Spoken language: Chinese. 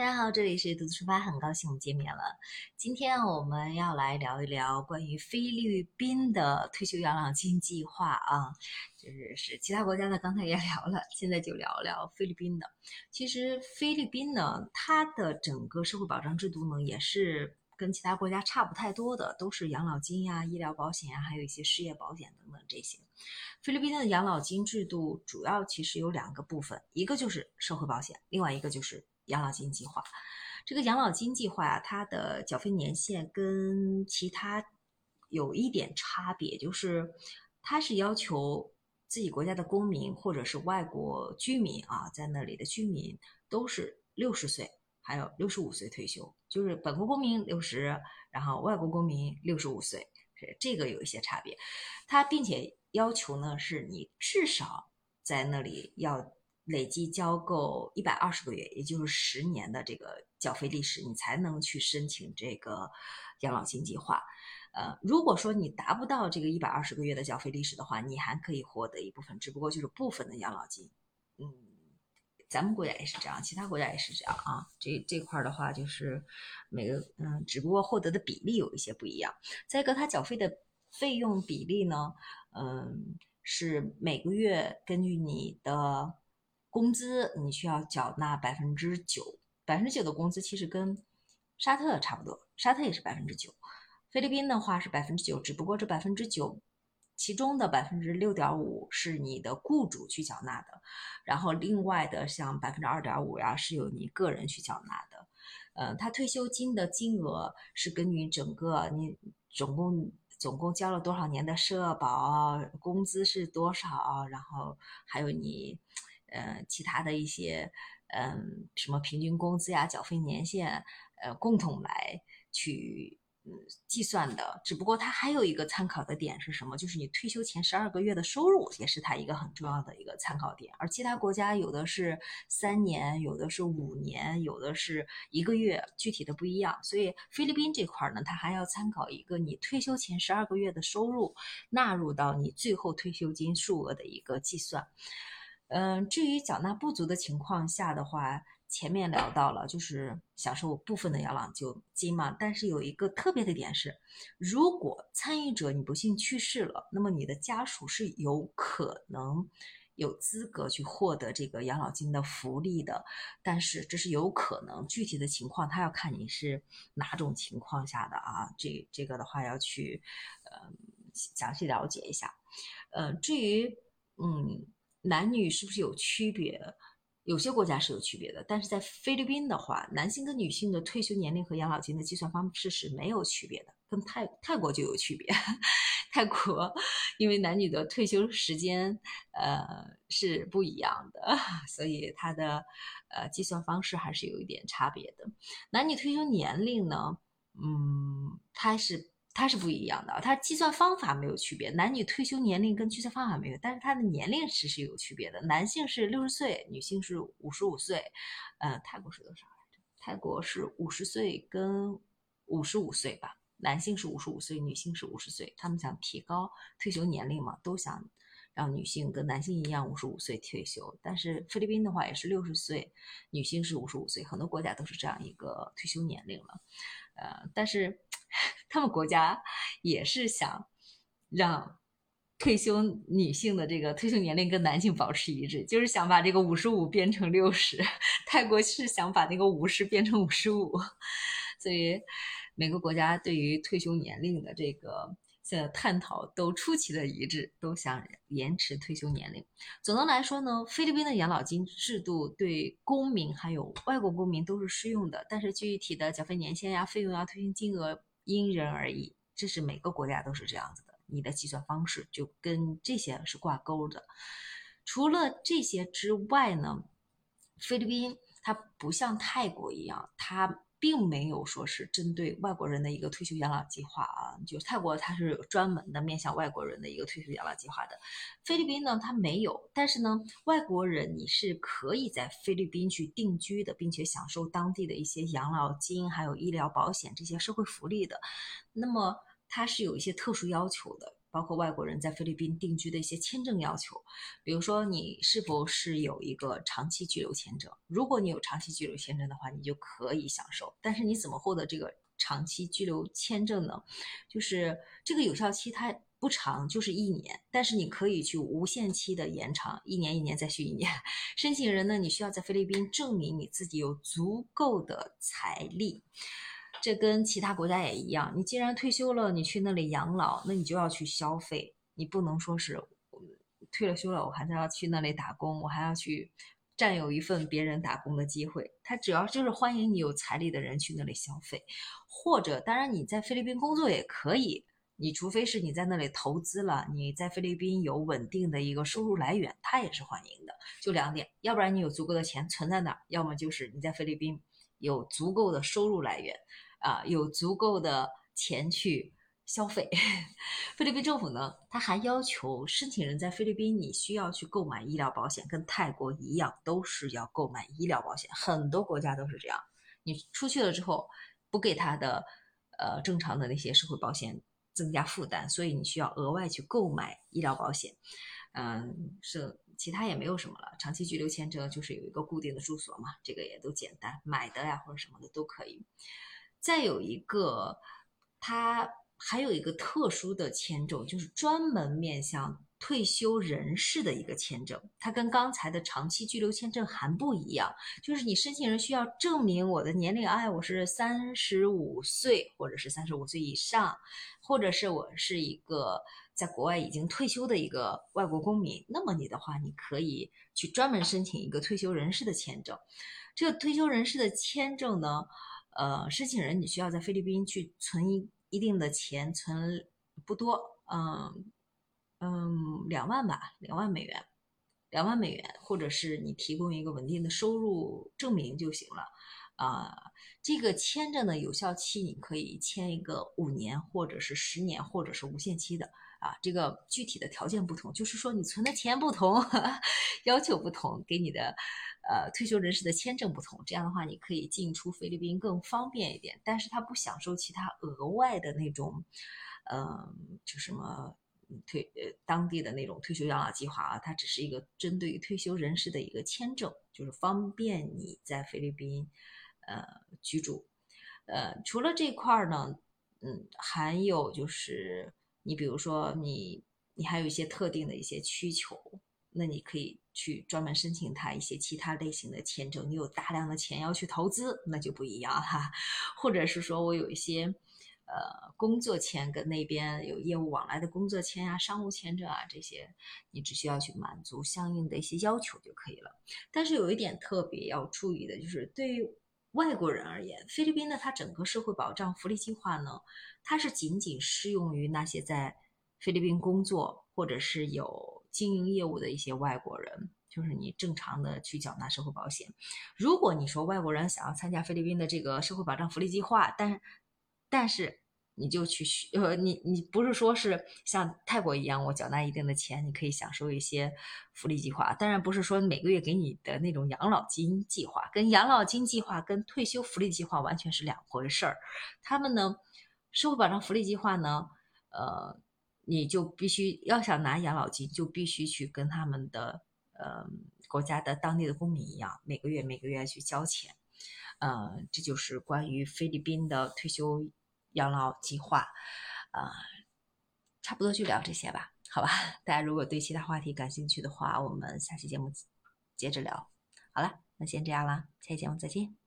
大家好，这里是独自出发，很高兴我们见面了。今天我们要来聊一聊关于菲律宾的退休养老金计划啊，就是是其他国家的，刚才也聊了，现在就聊聊菲律宾的。其实菲律宾呢，它的整个社会保障制度呢，也是跟其他国家差不太多的，都是养老金呀、医疗保险呀，还有一些失业保险等等这些。菲律宾的养老金制度主要其实有两个部分，一个就是社会保险，另外一个就是养老金计划。这个养老金计划啊，它的缴费年限跟其他有一点差别，就是它是要求自己国家的公民或者是外国居民啊，在那里的居民都是六十岁，还有六十五岁退休，就是本国公民六十，然后外国公民六十五岁，是这个有一些差别。它并且要求呢，是你至少在那里要。累计交够一百二十个月，也就是十年的这个缴费历史，你才能去申请这个养老金计划。呃，如果说你达不到这个一百二十个月的缴费历史的话，你还可以获得一部分，只不过就是部分的养老金。嗯，咱们国家也是这样，其他国家也是这样啊。这这块的话，就是每个嗯，只不过获得的比例有一些不一样。再一个，它缴费的费用比例呢，嗯，是每个月根据你的。工资你需要缴纳百分之九，百分之九的工资其实跟沙特差不多，沙特也是百分之九。菲律宾的话是百分之九，只不过这百分之九其中的百分之六点五是你的雇主去缴纳的，然后另外的像百分之二点五呀是由你个人去缴纳的。呃，他退休金的金额是根据整个你总共总共交了多少年的社保，工资是多少，然后还有你。呃，其他的一些，嗯，什么平均工资呀、缴费年限，呃，共同来去嗯计算的。只不过它还有一个参考的点是什么？就是你退休前十二个月的收入，也是它一个很重要的一个参考点。而其他国家有的是三年，有的是五年，有的是一个月，具体的不一样。所以菲律宾这块呢，它还要参考一个你退休前十二个月的收入，纳入到你最后退休金数额的一个计算。嗯，至于缴纳不足的情况下的话，前面聊到了，就是享受部分的养老金嘛。但是有一个特别的点是，如果参与者你不幸去世了，那么你的家属是有可能有资格去获得这个养老金的福利的。但是这是有可能，具体的情况他要看你是哪种情况下的啊。这这个的话要去呃详细了解一下。呃，至于嗯。男女是不是有区别？有些国家是有区别的，但是在菲律宾的话，男性跟女性的退休年龄和养老金的计算方式是没有区别的，跟泰泰国就有区别。泰国因为男女的退休时间呃是不一样的，所以它的呃计算方式还是有一点差别的。男女退休年龄呢，嗯，它是。它是不一样的，它计算方法没有区别，男女退休年龄跟计算方法没有，但是它的年龄是是有区别的，男性是六十岁，女性是五十五岁，呃，泰国是多少来着？泰国是五十岁跟五十五岁吧，男性是五十五岁，女性是五十岁，他们想提高退休年龄嘛，都想让女性跟男性一样五十五岁退休，但是菲律宾的话也是六十岁，女性是五十五岁，很多国家都是这样一个退休年龄了，呃，但是。他们国家也是想让退休女性的这个退休年龄跟男性保持一致，就是想把这个五十五变成六十。泰国是想把那个五十变成五十五，所以每个国家对于退休年龄的这个的探讨都出奇的一致，都想延迟退休年龄。总的来说呢，菲律宾的养老金制度对公民还有外国公民都是适用的，但是具体的缴费年限呀、费用呀、退休金额。因人而异，这是每个国家都是这样子的。你的计算方式就跟这些是挂钩的。除了这些之外呢，菲律宾它不像泰国一样，它。并没有说是针对外国人的一个退休养老计划啊，就泰国它是有专门的面向外国人的一个退休养老计划的，菲律宾呢它没有，但是呢外国人你是可以在菲律宾去定居的，并且享受当地的一些养老金还有医疗保险这些社会福利的，那么它是有一些特殊要求的，包括外国人在菲律宾定居的一些签证要求，比如说你是否是有一个长期居留签证？如果你有长期居留签证的话，你就可以享受。但是你怎么获得这个长期居留签证呢？就是这个有效期它不长，就是一年，但是你可以去无限期的延长，一年一年再续一年。申请人呢，你需要在菲律宾证明你自己有足够的财力。这跟其他国家也一样，你既然退休了，你去那里养老，那你就要去消费，你不能说是退了休了，我还是要去那里打工，我还要去占有一份别人打工的机会。他主要就是欢迎你有财力的人去那里消费，或者当然你在菲律宾工作也可以，你除非是你在那里投资了，你在菲律宾有稳定的一个收入来源，他也是欢迎的。就两点，要不然你有足够的钱存在那儿，要么就是你在菲律宾有足够的收入来源。啊，有足够的钱去消费。菲律宾政府呢，他还要求申请人在菲律宾，你需要去购买医疗保险，跟泰国一样，都是要购买医疗保险。很多国家都是这样，你出去了之后，不给他的呃正常的那些社会保险增加负担，所以你需要额外去购买医疗保险。嗯，是其他也没有什么了。长期居留签证就是有一个固定的住所嘛，这个也都简单，买的呀或者什么的都可以。再有一个，它还有一个特殊的签证，就是专门面向退休人士的一个签证。它跟刚才的长期居留签证还不一样，就是你申请人需要证明我的年龄，哎，我是三十五岁，或者是三十五岁以上，或者是我是一个在国外已经退休的一个外国公民。那么你的话，你可以去专门申请一个退休人士的签证。这个退休人士的签证呢？呃，申请人你需要在菲律宾去存一一定的钱，存不多，嗯嗯，两万吧，两万美元，两万美元，或者是你提供一个稳定的收入证明就行了。啊，这个签证的有效期你可以签一个五年，或者是十年，或者是无限期的。啊，这个具体的条件不同，就是说你存的钱不同，要求不同，给你的。呃，退休人士的签证不同，这样的话你可以进出菲律宾更方便一点，但是他不享受其他额外的那种，嗯，就什么退呃当地的那种退休养老计划啊，它只是一个针对于退休人士的一个签证，就是方便你在菲律宾呃居住。呃，除了这块儿呢，嗯，还有就是你比如说你你还有一些特定的一些需求。那你可以去专门申请他一些其他类型的签证。你有大量的钱要去投资，那就不一样哈。或者是说我有一些呃工作签，跟那边有业务往来的工作签啊、商务签证啊这些，你只需要去满足相应的一些要求就可以了。但是有一点特别要注意的就是，对于外国人而言，菲律宾的它整个社会保障福利计划呢，它是仅仅适用于那些在菲律宾工作或者是有。经营业务的一些外国人，就是你正常的去缴纳社会保险。如果你说外国人想要参加菲律宾的这个社会保障福利计划，但但是你就去学呃，你你不是说是像泰国一样，我缴纳一定的钱，你可以享受一些福利计划。当然不是说每个月给你的那种养老金计划，跟养老金计划跟退休福利计划完全是两回事儿。他们呢，社会保障福利计划呢，呃。你就必须要想拿养老金，就必须去跟他们的呃国家的当地的公民一样，每个月每个月去交钱。呃，这就是关于菲律宾的退休养老计划。呃，差不多就聊这些吧，好吧？大家如果对其他话题感兴趣的话，我们下期节目接着聊。好了，那先这样啦，下期节目再见。